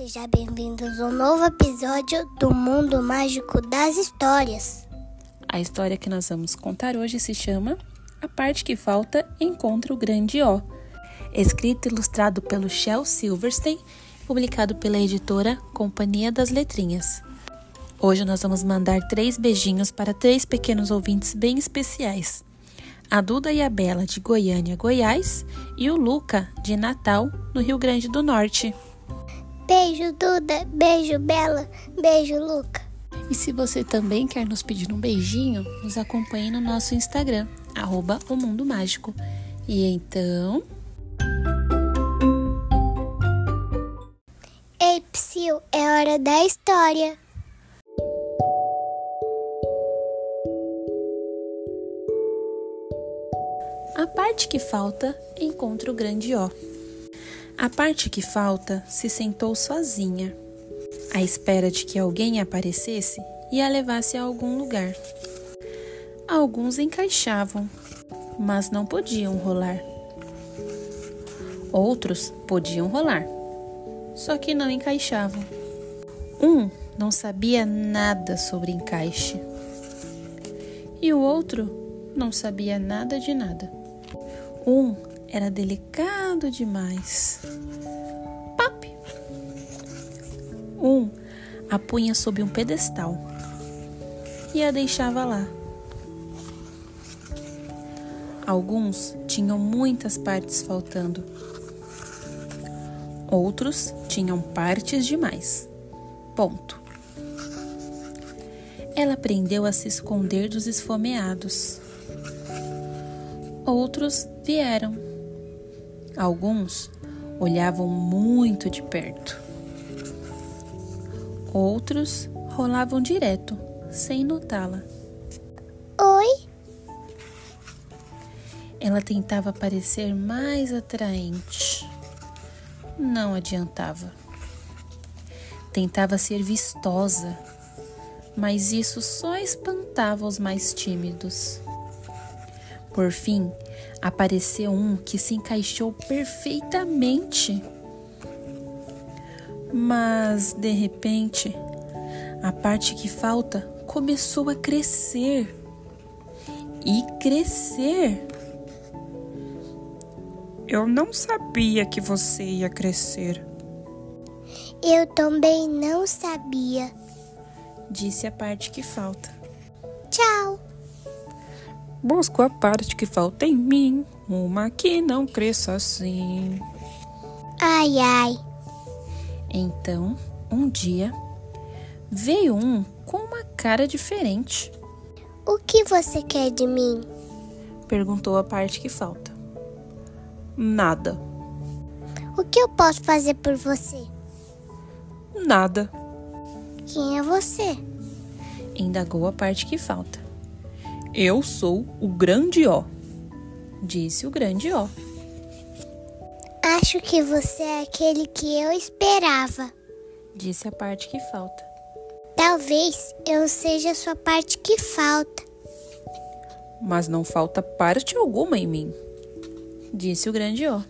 Sejam bem-vindos a um novo episódio do Mundo Mágico das Histórias. A história que nós vamos contar hoje se chama A Parte que Falta Encontra o Grande O, escrito e ilustrado pelo Shel Silverstein, publicado pela editora Companhia das Letrinhas. Hoje nós vamos mandar três beijinhos para três pequenos ouvintes bem especiais. A Duda e a Bela de Goiânia, Goiás, e o Luca de Natal, no Rio Grande do Norte. Beijo, Duda. Beijo, Bela. Beijo, Luca. E se você também quer nos pedir um beijinho, nos acompanhe no nosso Instagram, arroba o Mundo Mágico. E então. Ei, Psyu, é hora da história. A parte que falta encontra o grande O. A parte que falta se sentou sozinha, à espera de que alguém aparecesse e a levasse a algum lugar. Alguns encaixavam, mas não podiam rolar. Outros podiam rolar, só que não encaixavam. Um não sabia nada sobre encaixe e o outro não sabia nada de nada. Um era delicado demais. Pop! Um a punha sob um pedestal e a deixava lá. Alguns tinham muitas partes faltando. Outros tinham partes demais. Ponto. Ela aprendeu a se esconder dos esfomeados. Outros vieram Alguns olhavam muito de perto. Outros rolavam direto, sem notá-la. Oi? Ela tentava parecer mais atraente. Não adiantava. Tentava ser vistosa, mas isso só espantava os mais tímidos. Por fim, apareceu um que se encaixou perfeitamente. Mas, de repente, a parte que falta começou a crescer. E crescer. Eu não sabia que você ia crescer. Eu também não sabia. Disse a parte que falta. Busco a parte que falta em mim, uma que não cresça assim. Ai, ai. Então, um dia, veio um com uma cara diferente. O que você quer de mim? Perguntou a parte que falta. Nada. O que eu posso fazer por você? Nada. Quem é você? Indagou a parte que falta. Eu sou o grande O. Disse o grande O. Acho que você é aquele que eu esperava. Disse a parte que falta. Talvez eu seja a sua parte que falta. Mas não falta parte alguma em mim. Disse o grande O.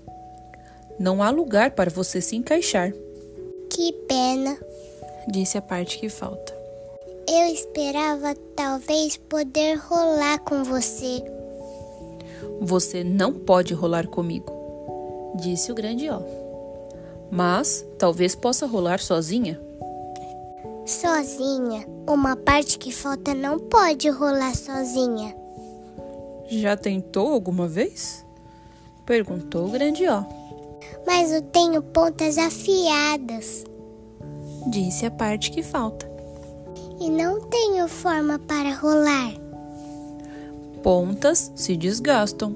Não há lugar para você se encaixar. Que pena. Disse a parte que falta. Eu esperava talvez poder rolar com você. Você não pode rolar comigo. Disse o grande O. Mas talvez possa rolar sozinha. Sozinha, uma parte que falta não pode rolar sozinha. Já tentou alguma vez? Perguntou o grande O. Mas eu tenho pontas afiadas. Disse a parte que falta. E não tenho forma para rolar. Pontas se desgastam,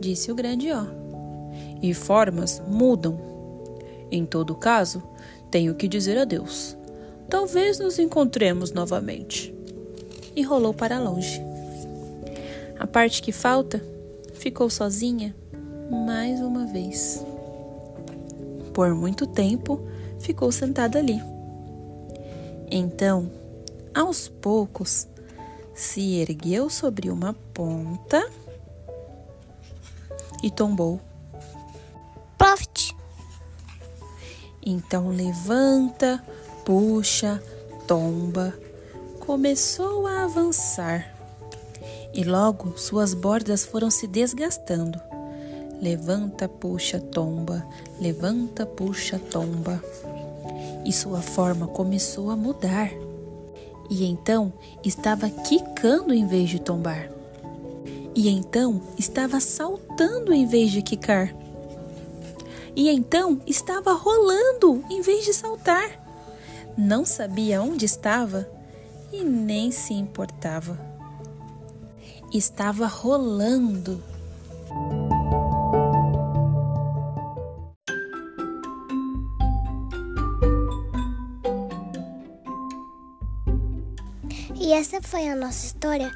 disse o grande O. E formas mudam. Em todo caso, tenho que dizer adeus. Talvez nos encontremos novamente. E rolou para longe. A parte que falta ficou sozinha mais uma vez. Por muito tempo ficou sentada ali. Então, aos poucos, se ergueu sobre uma ponta e tombou. Profit! Então levanta, puxa, tomba. Começou a avançar e logo suas bordas foram se desgastando. Levanta, puxa, tomba, levanta, puxa, tomba. E sua forma começou a mudar. E então estava quicando em vez de tombar. E então estava saltando em vez de quicar. E então estava rolando em vez de saltar. Não sabia onde estava e nem se importava. Estava rolando. E essa foi a nossa história.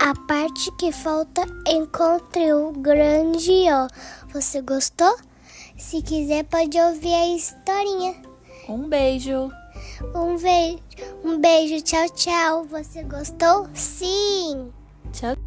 A parte que falta encontre o grande O. Você gostou? Se quiser, pode ouvir a historinha. Um beijo. Um beijo. Um beijo. Tchau, tchau. Você gostou? Sim. Tchau.